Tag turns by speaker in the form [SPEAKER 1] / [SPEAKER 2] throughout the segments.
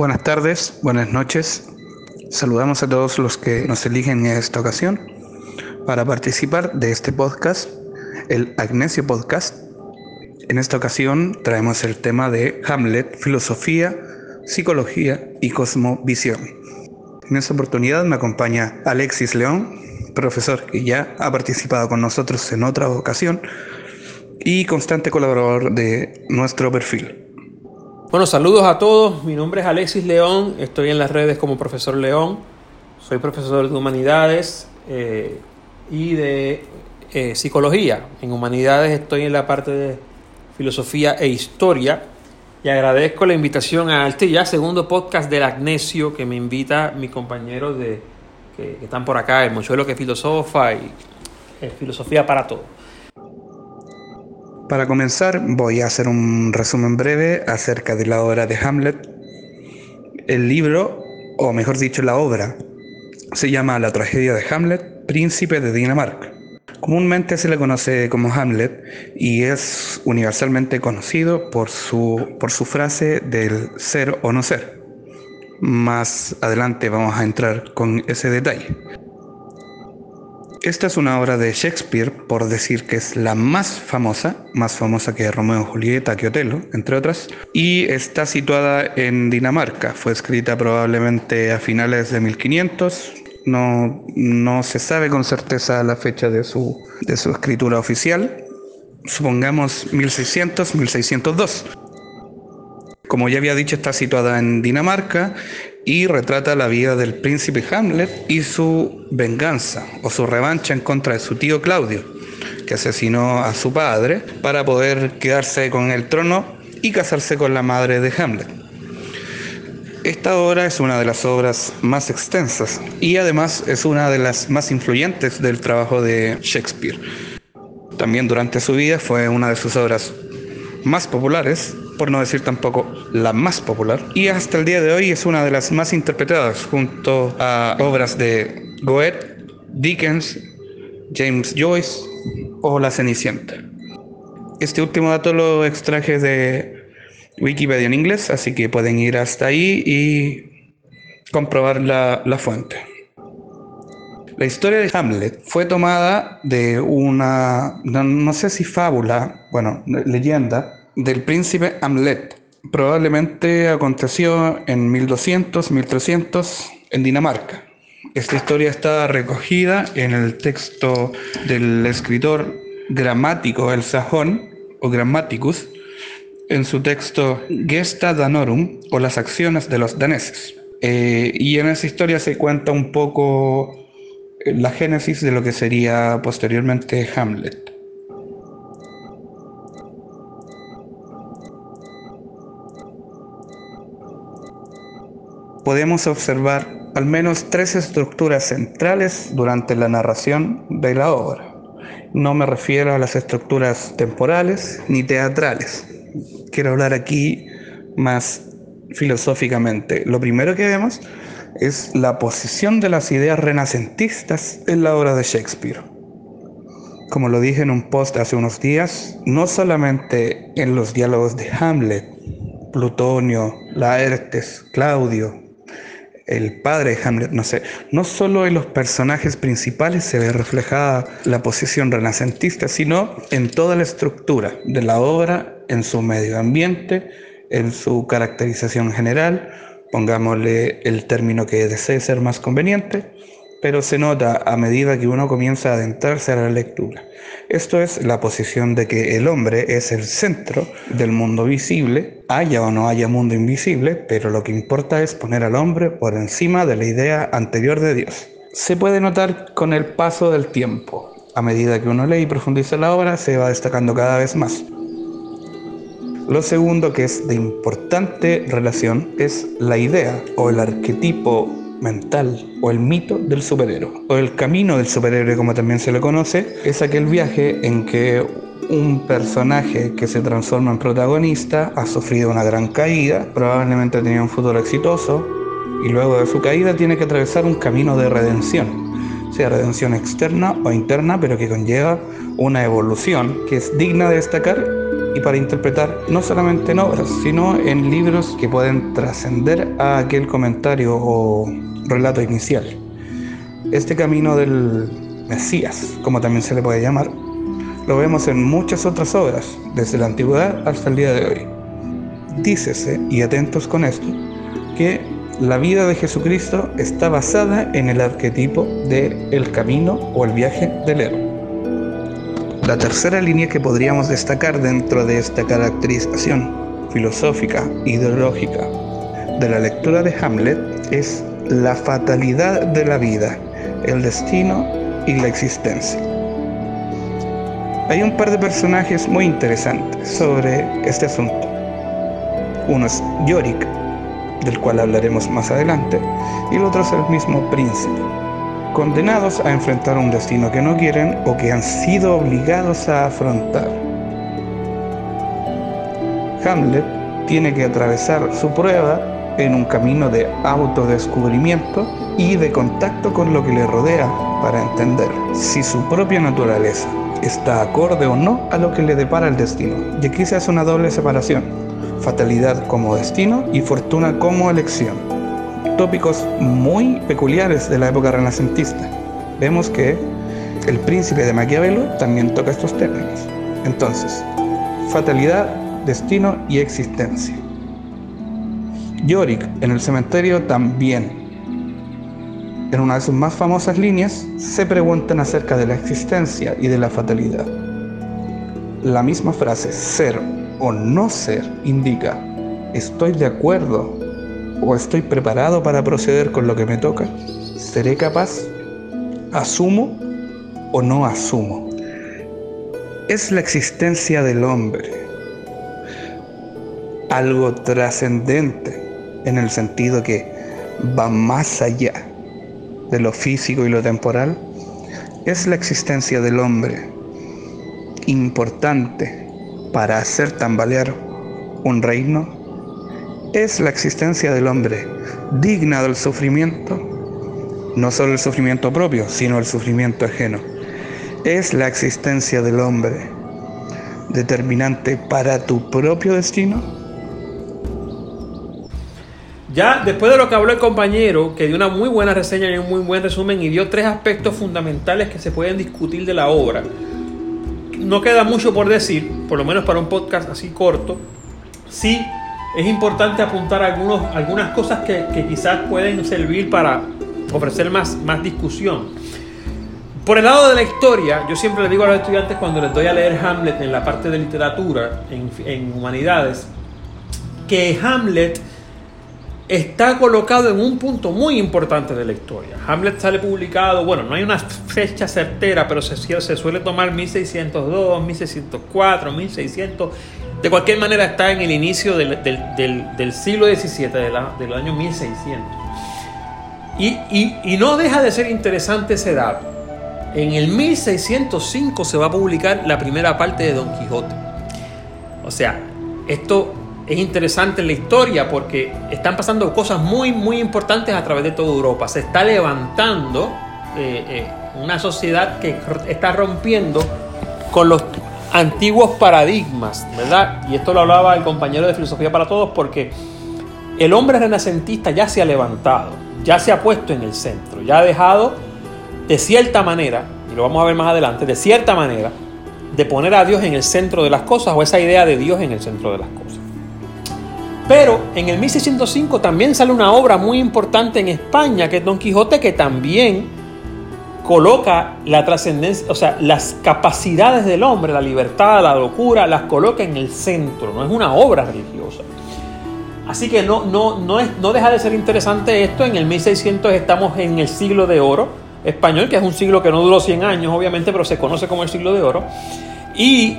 [SPEAKER 1] Buenas tardes, buenas noches. Saludamos a todos los que nos eligen en esta ocasión para participar de este podcast, el Agnesio Podcast. En esta ocasión traemos el tema de Hamlet, filosofía, psicología y cosmovisión. En esta oportunidad me acompaña Alexis León, profesor que ya ha participado con nosotros en otra ocasión y constante colaborador de nuestro perfil.
[SPEAKER 2] Bueno, saludos a todos. Mi nombre es Alexis León. Estoy en las redes como profesor León. Soy profesor de humanidades eh, y de eh, psicología. En humanidades estoy en la parte de filosofía e historia. Y agradezco la invitación a este ya segundo podcast del Agnesio que me invita mi compañero de, que, están por acá, el Mochuelo que filosofa y eh, filosofía para todo.
[SPEAKER 1] Para comenzar, voy a hacer un resumen breve acerca de la obra de Hamlet. El libro, o mejor dicho, la obra, se llama La tragedia de Hamlet, príncipe de Dinamarca. Comúnmente se le conoce como Hamlet y es universalmente conocido por su, por su frase del ser o no ser. Más adelante vamos a entrar con ese detalle. Esta es una obra de Shakespeare, por decir que es la más famosa, más famosa que Romeo y Julieta, que Otelo, entre otras, y está situada en Dinamarca. Fue escrita probablemente a finales de 1500. No, no se sabe con certeza la fecha de su, de su escritura oficial. Supongamos 1600, 1602. Como ya había dicho, está situada en Dinamarca y retrata la vida del príncipe Hamlet y su venganza o su revancha en contra de su tío Claudio, que asesinó a su padre para poder quedarse con el trono y casarse con la madre de Hamlet. Esta obra es una de las obras más extensas y además es una de las más influyentes del trabajo de Shakespeare. También durante su vida fue una de sus obras más populares por no decir tampoco la más popular, y hasta el día de hoy es una de las más interpretadas junto a obras de Goethe, Dickens, James Joyce o La Cenicienta. Este último dato lo extraje de Wikipedia en inglés, así que pueden ir hasta ahí y comprobar la, la fuente. La historia de Hamlet fue tomada de una, no, no sé si fábula, bueno, leyenda, del príncipe Hamlet. Probablemente aconteció en 1200, 1300 en Dinamarca. Esta historia está recogida en el texto del escritor gramático el sajón o Grammaticus en su texto Gesta Danorum o las acciones de los daneses. Eh, y en esa historia se cuenta un poco la génesis de lo que sería posteriormente Hamlet. Podemos observar al menos tres estructuras centrales durante la narración de la obra. No me refiero a las estructuras temporales ni teatrales. Quiero hablar aquí más filosóficamente. Lo primero que vemos es la posición de las ideas renacentistas en la obra de Shakespeare. Como lo dije en un post hace unos días, no solamente en los diálogos de Hamlet, Plutonio, Laertes, Claudio, el padre de Hamlet, no sé, no solo en los personajes principales se ve reflejada la posición renacentista, sino en toda la estructura de la obra, en su medio ambiente, en su caracterización general, pongámosle el término que desee ser más conveniente, pero se nota a medida que uno comienza a adentrarse a la lectura. Esto es la posición de que el hombre es el centro del mundo visible, haya o no haya mundo invisible, pero lo que importa es poner al hombre por encima de la idea anterior de Dios. Se puede notar con el paso del tiempo. A medida que uno lee y profundiza la obra, se va destacando cada vez más. Lo segundo que es de importante relación es la idea o el arquetipo mental o el mito del superhéroe o el camino del superhéroe como también se le conoce es aquel viaje en que un personaje que se transforma en protagonista ha sufrido una gran caída, probablemente ha tenido un futuro exitoso y luego de su caída tiene que atravesar un camino de redención, sea redención externa o interna, pero que conlleva una evolución que es digna de destacar y para interpretar no solamente en obras, sino en libros que pueden trascender a aquel comentario o relato inicial. Este camino del Mesías, como también se le puede llamar, lo vemos en muchas otras obras, desde la antigüedad hasta el día de hoy. Dícese, y atentos con esto, que la vida de Jesucristo está basada en el arquetipo de el camino o el viaje del héroe. La tercera línea que podríamos destacar dentro de esta caracterización filosófica, ideológica de la lectura de Hamlet es la fatalidad de la vida, el destino y la existencia. Hay un par de personajes muy interesantes sobre este asunto. Uno es Yorick, del cual hablaremos más adelante, y el otro es el mismo príncipe, condenados a enfrentar un destino que no quieren o que han sido obligados a afrontar. Hamlet tiene que atravesar su prueba en un camino de autodescubrimiento y de contacto con lo que le rodea para entender si su propia naturaleza está acorde o no a lo que le depara el destino. Y aquí se hace una doble separación, fatalidad como destino y fortuna como elección. Tópicos muy peculiares de la época renacentista. Vemos que el príncipe de Maquiavelo también toca estos términos. Entonces, fatalidad, destino y existencia. Yorick en el cementerio también. En una de sus más famosas líneas se preguntan acerca de la existencia y de la fatalidad. La misma frase ser o no ser indica estoy de acuerdo o estoy preparado para proceder con lo que me toca. ¿Seré capaz? ¿Asumo o no asumo? Es la existencia del hombre algo trascendente en el sentido que va más allá de lo físico y lo temporal, es la existencia del hombre importante para hacer tambalear un reino, es la existencia del hombre digna del sufrimiento, no solo el sufrimiento propio, sino el sufrimiento ajeno. Es la existencia del hombre determinante para tu propio destino
[SPEAKER 2] ya después de lo que habló el compañero, que dio una muy buena reseña y un muy buen resumen y dio tres aspectos fundamentales que se pueden discutir de la obra, no queda mucho por decir, por lo menos para un podcast así corto. Sí es importante apuntar algunos, algunas cosas que, quizás pueden servir para ofrecer más, más discusión. Por el lado de la historia, yo siempre le digo a los estudiantes cuando les doy a leer Hamlet en la parte de literatura, en, en humanidades, que Hamlet está colocado en un punto muy importante de la historia. Hamlet sale publicado, bueno, no hay una fecha certera, pero se, se suele tomar 1602, 1604, 1600. De cualquier manera está en el inicio del, siglo XVII, de del año 1600. Y, y no deja de ser interesante ese dato. En el 1605 se va a publicar la primera parte de Don Quijote. O sea, esto es interesante en la historia porque están pasando cosas muy, muy importantes a través de toda Europa. Se está levantando eh, eh, una sociedad que está rompiendo con los antiguos paradigmas, ¿verdad? Y esto lo hablaba el compañero de Filosofía para Todos porque el hombre renacentista ya se ha levantado, ya se ha puesto en el centro, ya ha dejado de cierta manera, y lo vamos a ver más adelante, de cierta manera, de poner a Dios en el centro de las cosas o esa idea de Dios en el centro de las cosas. Pero en el 1605 también sale una obra muy importante en España, que es Don Quijote, que también coloca la trascendencia, o sea, las capacidades del hombre, la libertad, la locura, las coloca en el centro, no es una obra religiosa. Así que no, no, no, es, no deja de ser interesante esto. En el 1600 estamos en el siglo de oro español, que es un siglo que no duró 100 años, obviamente, pero se conoce como el siglo de oro. Y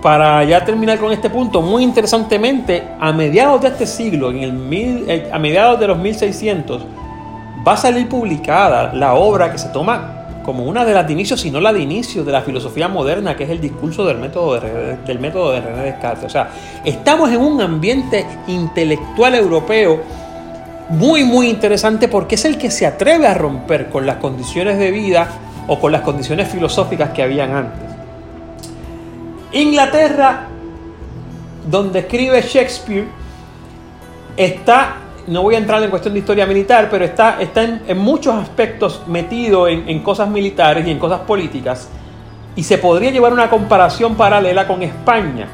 [SPEAKER 2] para ya terminar con este punto, muy interesantemente, a mediados de este siglo, en el eh, a mediados de los 1600, va a salir publicada la obra que se toma como una de las de inicio, si no la de inicio, de la filosofía moderna, que es el discurso del método de, del método de René Descartes. O sea, estamos en un ambiente intelectual europeo muy, muy interesante porque es el que se atreve a romper con las condiciones de vida o con las condiciones filosóficas que habían antes. Inglaterra donde escribe Shakespeare está, no voy a entrar en cuestión de historia militar, pero está, está en, muchos aspectos metido en, en cosas militares y en cosas políticas. Y se podría llevar una comparación paralela con España.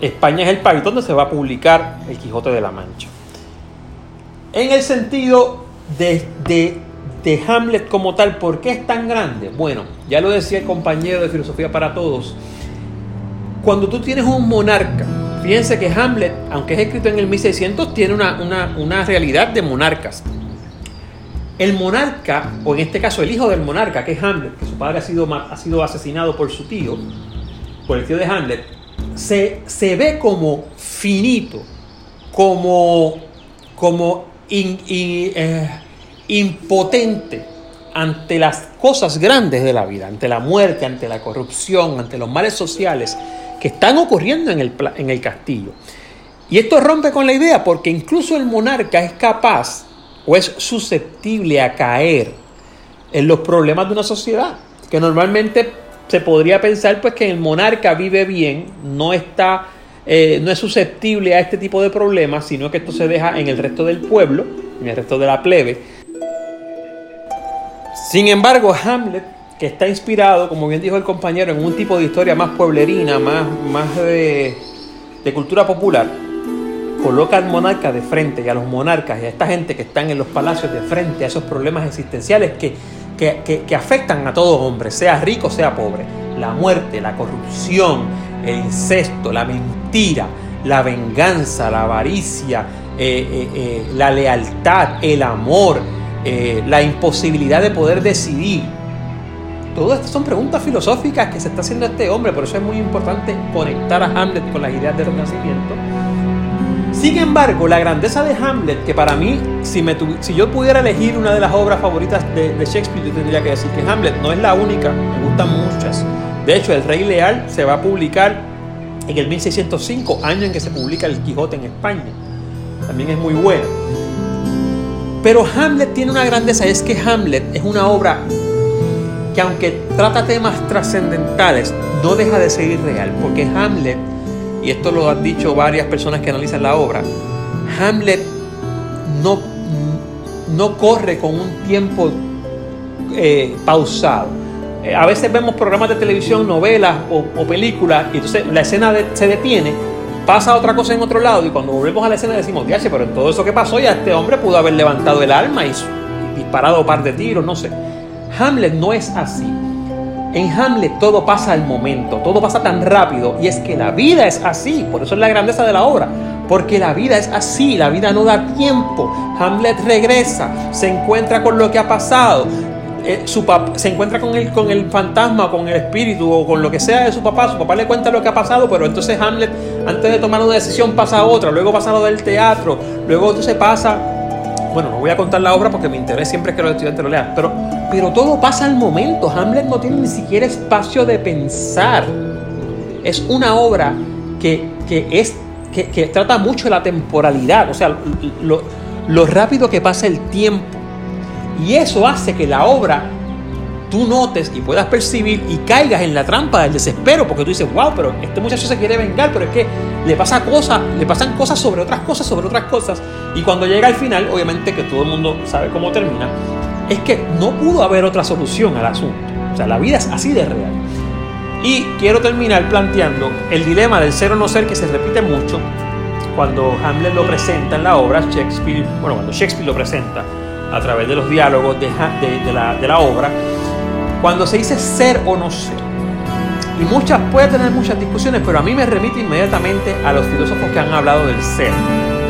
[SPEAKER 2] España es el país donde se va a publicar El Quijote de la Mancha. En el sentido de, de, de, Hamlet como tal, ¿por qué es tan grande? Bueno, ya lo decía el compañero de Filosofía para Todos. Cuando tú tienes un monarca, fíjense que Hamlet, aunque es escrito en el 1600, tiene una, una realidad de monarcas. El monarca, o en este caso el hijo del monarca, que es Hamlet, que su padre ha sido, ha sido asesinado por su tío, por el tío de Hamlet, se, se ve como finito, como, como eh, impotente ante las cosas grandes de la vida, ante la muerte, ante la corrupción, ante los males sociales que están ocurriendo en el, en el castillo. Y esto rompe con la idea porque incluso el monarca es capaz o es susceptible a caer en los problemas de una sociedad, que normalmente se podría pensar pues que el monarca vive bien, no está eh, no es susceptible a este tipo de problemas, sino que esto se deja en el resto del pueblo, en el resto de la plebe. Sin embargo, Hamlet, que está inspirado, como bien dijo el compañero, en un tipo de historia más pueblerina, más, más de, cultura popular, coloca al monarca de frente y a los monarcas y a esta gente que están en los palacios de frente a esos problemas existenciales que, que, que, afectan a todo hombre, sea rico, sea pobre. La muerte, la corrupción, el incesto, la mentira, la venganza, la avaricia, eh, eh, eh, la lealtad, el amor, la imposibilidad de poder decidir. Todas estas son preguntas filosóficas que se está haciendo este hombre, por eso es muy importante conectar a Hamlet con las ideas del Renacimiento sin embargo, la grandeza de Hamlet, que para mí, si, yo pudiera elegir una de las obras favoritas de, Shakespeare, yo tendría que decir que Hamlet no es la única, me gustan muchas. De hecho, El Rey Leal se va a publicar en el 1605, año en que se publica El Quijote en España. También es muy bueno. Pero Hamlet tiene una grandeza, es que Hamlet es una obra que aunque trata temas trascendentales, no deja de ser irreal, porque Hamlet y esto lo han dicho varias personas que analizan la obra, Hamlet no, no corre con un tiempo eh, pausado. Eh, a veces vemos programas de televisión, novelas o, películas, y entonces la escena se detiene, pasa otra cosa en otro lado, y cuando volvemos a la escena decimos, diache, pero en todo eso que pasó ya este hombre pudo haber levantado el alma y, y disparado un par de tiros, no sé. Hamlet no es así. En Hamlet todo pasa al momento, todo pasa tan rápido y es que la vida es así, por eso es la grandeza de la obra, porque la vida es así, la vida no da tiempo. Hamlet regresa, se encuentra con lo que ha pasado, eh, su se encuentra con el, con el fantasma, con el espíritu o con lo que sea de su papá. Su papá le cuenta lo que ha pasado, pero entonces Hamlet, antes de tomar una decisión, pasa a otra. Luego pasa lo del teatro. Luego entonces pasa. Bueno, no voy a contar la obra porque mi interés siempre es que los estudiantes lo lean. Pero pero todo pasa al momento. Hamlet no tiene ni siquiera espacio de pensar. Es una obra que, es, que, trata mucho la temporalidad, o sea, lo, lo rápido que pasa el tiempo. Y eso hace que la obra tú notes y puedas percibir y caigas en la trampa del desespero, porque tú dices, wow, pero este muchacho se quiere vengar, pero es que le pasa cosas, le pasan cosas sobre otras cosas, sobre otras cosas. Y cuando llega al final, obviamente que todo el mundo sabe cómo termina, es que no pudo haber otra solución al asunto. O sea, la vida es así de real. Y quiero terminar planteando el dilema del ser o no ser que se repite mucho cuando Hamlet lo presenta en la obra, Shakespeare, bueno, cuando Shakespeare lo presenta a través de los diálogos de, la, obra, cuando se dice ser o no ser. Y muchas, puede tener muchas discusiones, pero a mí me remite inmediatamente a los filósofos que han hablado del ser.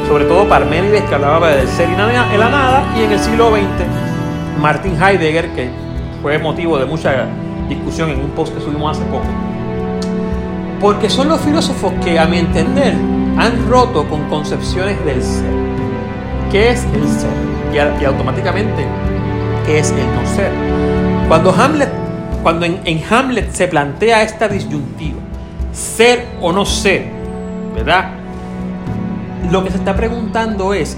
[SPEAKER 2] Sobre todo Parménides, que hablaba del ser en la nada, y en el siglo XX Martin Heidegger, que fue motivo de mucha discusión en un post que subimos hace poco. Porque son los filósofos que, a mi entender, han roto con concepciones del ser. ¿Qué es el ser? Y, automáticamente, ¿qué es el no ser? Cuando, Hamlet, cuando en, en Hamlet se plantea esta disyuntiva, ser o no ser, ¿verdad? Lo que se está preguntando es,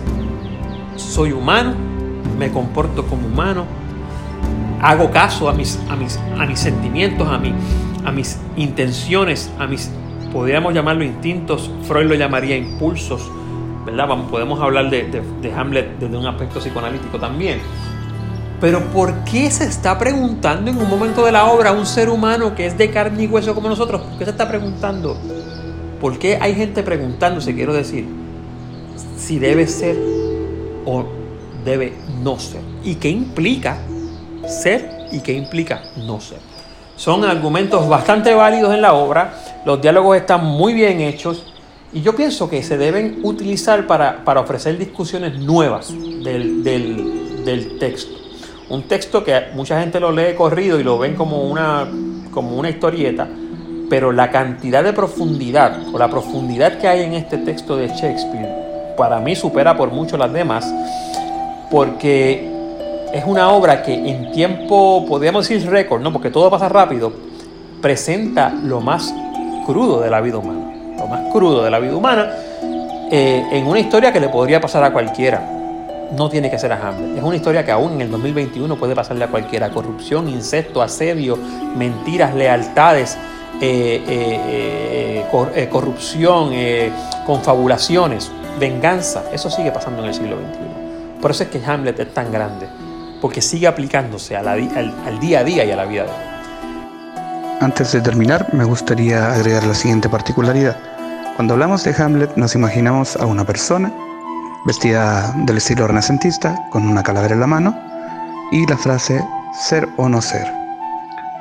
[SPEAKER 2] ¿soy humano? Me comporto como humano, hago caso a mis, a mis, a mis sentimientos, a, a mis intenciones, a mis podríamos llamarlo instintos, Freud lo llamaría impulsos, ¿verdad? Podemos hablar de, de Hamlet desde un aspecto psicoanalítico también. Pero ¿por qué se está preguntando en un momento de la obra a un ser humano que es de carne y hueso como nosotros? ¿Por qué se está preguntando? ¿Por qué hay gente preguntándose, quiero decir, si debe ser o debe no ser? ¿Y qué implica ser y qué implica no ser? Son argumentos bastante válidos en la obra, los diálogos están muy bien hechos y yo pienso que se deben utilizar para, ofrecer discusiones nuevas del, del texto. Un texto que mucha gente lo lee corrido y lo ven como una, como una historieta, pero la cantidad de profundidad o la profundidad que hay en este texto de Shakespeare para mí supera por mucho las demás, porque es una obra que en tiempo, podríamos decir récord, ¿no? porque todo pasa rápido, presenta lo más crudo de la vida humana, lo más crudo de la vida humana, eh, en una historia que le podría pasar a cualquiera no tiene que ser a Hamlet. Es una historia que aún en el 2021 puede pasarle a cualquiera. Corrupción, incesto, asedio, mentiras, lealtades, eh, eh, corrupción, confabulaciones, venganza. Eso sigue pasando en el siglo XXI. Por eso es que Hamlet es tan grande, porque sigue aplicándose al, al día a día y a la vida de.
[SPEAKER 1] Antes de terminar, me gustaría agregar la siguiente particularidad. Cuando hablamos de Hamlet nos imaginamos a una persona vestida del estilo renacentista, con una calavera en la mano, y la frase ser o no ser.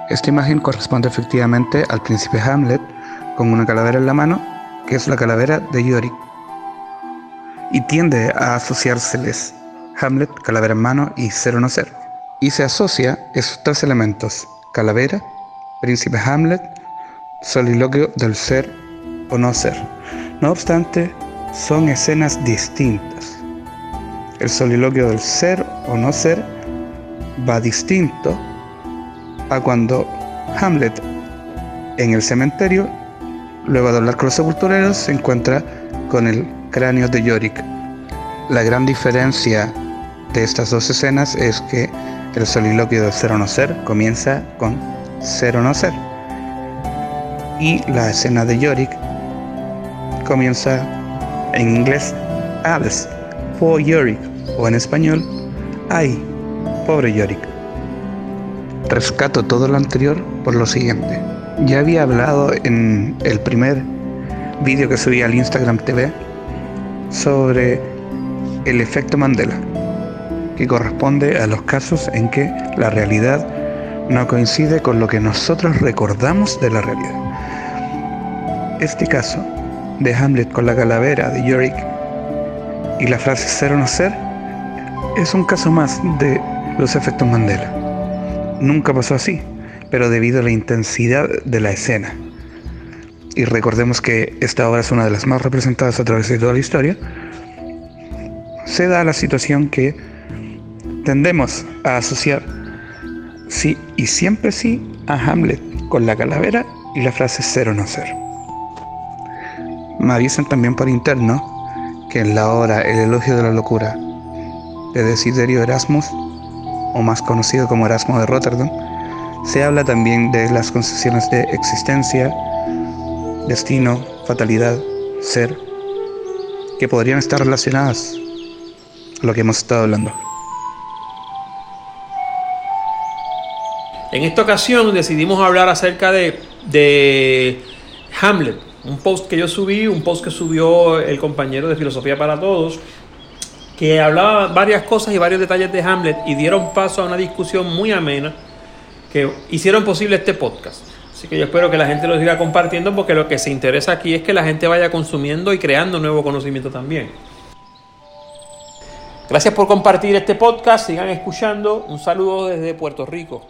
[SPEAKER 1] Esta imagen corresponde efectivamente al príncipe Hamlet con una calavera en la mano, que es la calavera de Yorick, y tiende a asociárseles Hamlet, calavera en mano y ser o no ser. Y se asocia esos tres elementos, calavera, príncipe Hamlet, soliloquio del ser o no ser. No obstante, son escenas distintas. El soliloquio del ser o no ser va distinto a cuando Hamlet en el cementerio, luego de hablar con los sepultureros, se encuentra con el cráneo de Yorick. La gran diferencia de estas dos escenas es que el soliloquio del ser o no ser comienza con ser o no ser. Y la escena de Yorick comienza en inglés Alice, poor Yorick, o en español, ay, pobre Yorick. Rescato todo lo anterior por lo siguiente. Ya había hablado en el primer vídeo que subí al Instagram TV sobre el efecto Mandela, que corresponde a los casos en que la realidad no coincide con lo que nosotros recordamos de la realidad. Este caso de Hamlet con la calavera de Yorick y la frase ser o no ser es un caso más de los efectos Mandela. Nunca pasó así, pero debido a la intensidad de la escena. Y recordemos que esta obra es una de las más representadas a través de toda la historia. Se da la situación que tendemos a asociar sí y siempre sí a Hamlet con la calavera y la frase ser o no ser. Me avisan también por interno que en la obra El elogio de la locura de Desiderio Erasmus, o más conocido como Erasmo de Rotterdam, se habla también de las concesiones de existencia, destino, fatalidad, ser, que podrían estar relacionadas a lo que hemos estado hablando.
[SPEAKER 2] En esta ocasión decidimos hablar acerca de, Hamlet, un post que yo subí, un post que subió el compañero de Filosofía para Todos, que hablaba varias cosas y varios detalles de Hamlet y dieron paso a una discusión muy amena que hicieron posible este podcast. Así que yo espero que la gente lo siga compartiendo porque lo que se interesa aquí es que la gente vaya consumiendo y creando nuevo conocimiento también. Gracias por compartir este podcast, sigan escuchando. Un saludo desde Puerto Rico.